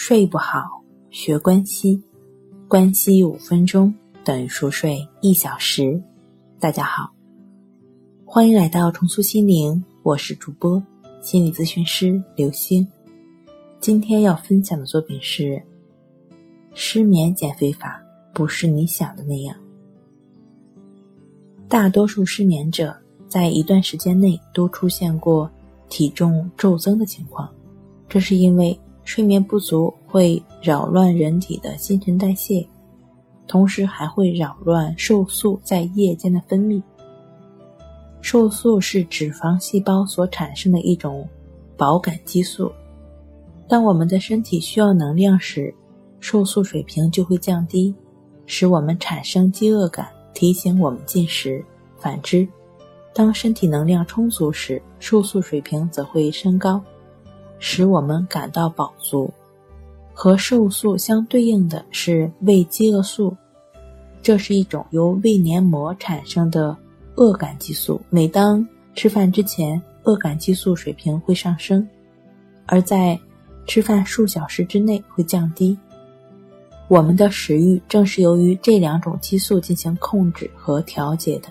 睡不好，学关西，关西五分钟等于熟睡一小时。大家好，欢迎来到重塑心灵，我是主播心理咨询师刘星。今天要分享的作品是：失眠减肥法不是你想的那样。大多数失眠者在一段时间内都出现过体重骤增的情况，这是因为。睡眠不足会扰乱人体的新陈代谢，同时还会扰乱瘦素在夜间的分泌。瘦素是脂肪细胞所产生的一种饱感激素。当我们的身体需要能量时，瘦素水平就会降低，使我们产生饥饿感，提醒我们进食。反之，当身体能量充足时，瘦素水平则会升高。使我们感到饱足，和瘦素相对应的是胃饥饿素，这是一种由胃黏膜产生的饿感激素。每当吃饭之前，饿感激素水平会上升，而在吃饭数小时之内会降低。我们的食欲正是由于这两种激素进行控制和调节的。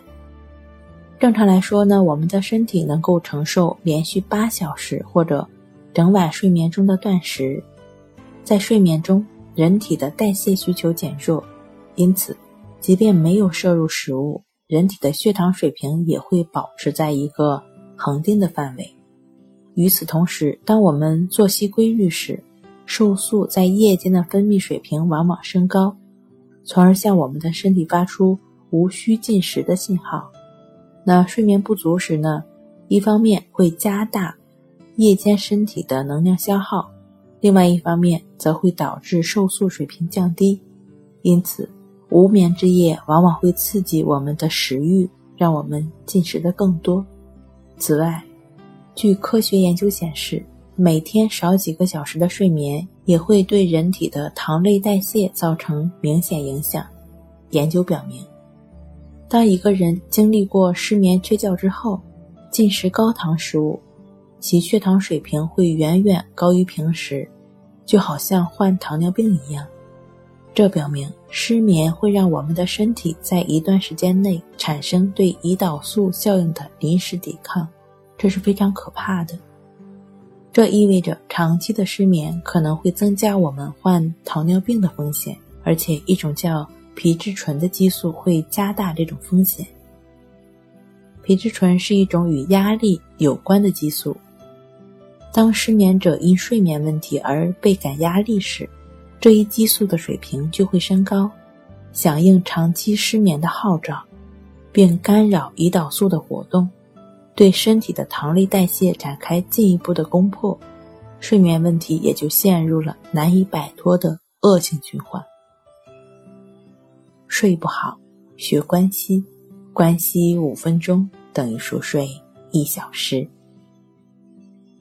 正常来说呢，我们的身体能够承受连续八小时或者。整晚睡眠中的断食，在睡眠中，人体的代谢需求减弱，因此，即便没有摄入食物，人体的血糖水平也会保持在一个恒定的范围。与此同时，当我们作息规律时，瘦素在夜间的分泌水平往往升高，从而向我们的身体发出无需进食的信号。那睡眠不足时呢？一方面会加大。夜间身体的能量消耗，另外一方面则会导致瘦素水平降低，因此无眠之夜往往会刺激我们的食欲，让我们进食的更多。此外，据科学研究显示，每天少几个小时的睡眠也会对人体的糖类代谢造成明显影响。研究表明，当一个人经历过失眠缺觉之后，进食高糖食物。其血糖水平会远远高于平时，就好像患糖尿病一样。这表明失眠会让我们的身体在一段时间内产生对胰岛素效应的临时抵抗，这是非常可怕的。这意味着长期的失眠可能会增加我们患糖尿病的风险，而且一种叫皮质醇的激素会加大这种风险。皮质醇是一种与压力有关的激素。当失眠者因睡眠问题而倍感压力时，这一激素的水平就会升高，响应长期失眠的号召，并干扰胰岛素的活动，对身体的糖类代谢展开进一步的攻破，睡眠问题也就陷入了难以摆脱的恶性循环。睡不好，学关息，关西五分钟等于熟睡一小时。